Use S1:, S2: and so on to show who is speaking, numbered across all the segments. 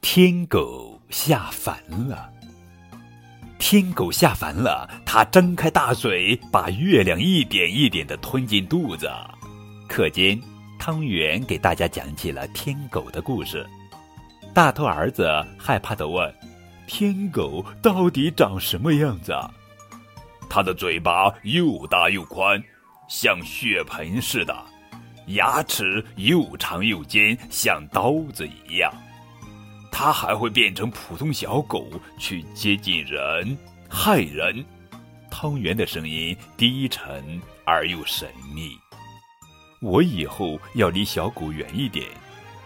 S1: 天狗下凡了。天狗下凡了，它张开大嘴，把月亮一点一点的吞进肚子。课间，汤圆给大家讲起了天狗的故事。大头儿子害怕的问：“天狗到底长什么样子啊？”
S2: 它的嘴巴又大又宽，像血盆似的；牙齿又长又尖，像刀子一样。它还会变成普通小狗去接近人，害人。
S1: 汤圆的声音低沉而又神秘。我以后要离小狗远一点。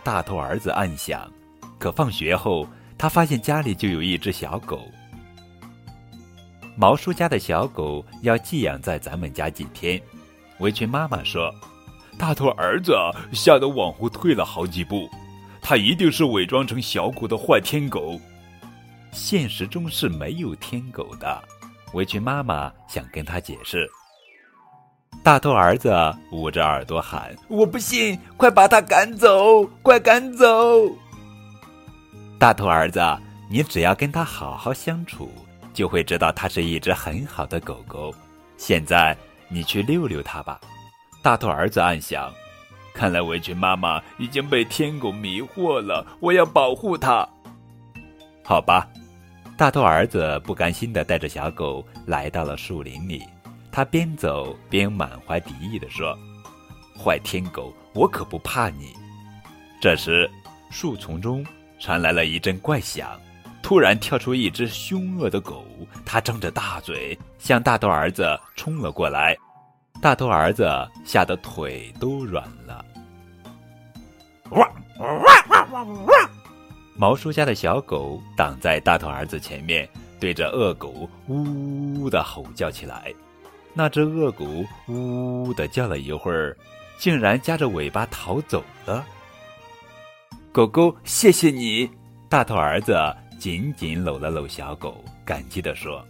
S1: 大头儿子暗想。可放学后，他发现家里就有一只小狗。毛叔家的小狗要寄养在咱们家几天。围裙妈妈说：“
S2: 大头儿子吓得往后退了好几步。”他一定是伪装成小狗的坏天狗，
S1: 现实中是没有天狗的。围裙妈妈想跟他解释。大头儿子捂着耳朵喊：“
S3: 我不信！快把他赶走！快赶走！”
S1: 大头儿子，你只要跟他好好相处，就会知道它是一只很好的狗狗。现在你去遛遛它吧。大头儿子暗想。
S2: 看来围裙妈妈已经被天狗迷惑了，我要保护它。
S1: 好吧，大头儿子不甘心的带着小狗来到了树林里，他边走边满怀敌意的说：“坏天狗，我可不怕你。”这时，树丛中传来了一阵怪响，突然跳出一只凶恶的狗，它张着大嘴向大头儿子冲了过来。大头儿子吓得腿都软了。哇哇哇哇哇！毛叔家的小狗挡在大头儿子前面，对着恶狗呜呜的吼叫起来。那只恶狗呜呜的叫了一会儿，竟然夹着尾巴逃走了。狗狗，谢谢你！大头儿子紧紧搂了搂小狗，感激地说：“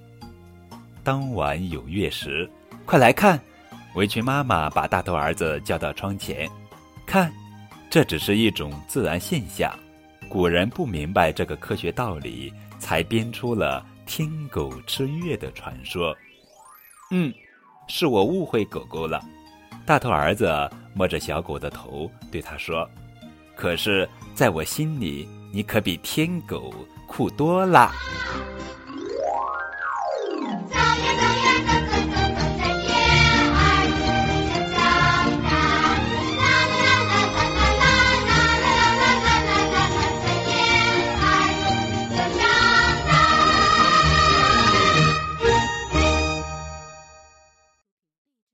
S1: 当晚有月食，快来看！”围裙妈妈把大头儿子叫到窗前，看，这只是一种自然现象。古人不明白这个科学道理，才编出了天狗吃月的传说。嗯，是我误会狗狗了。大头儿子摸着小狗的头，对他说：“可是，在我心里，你可比天狗酷多了。”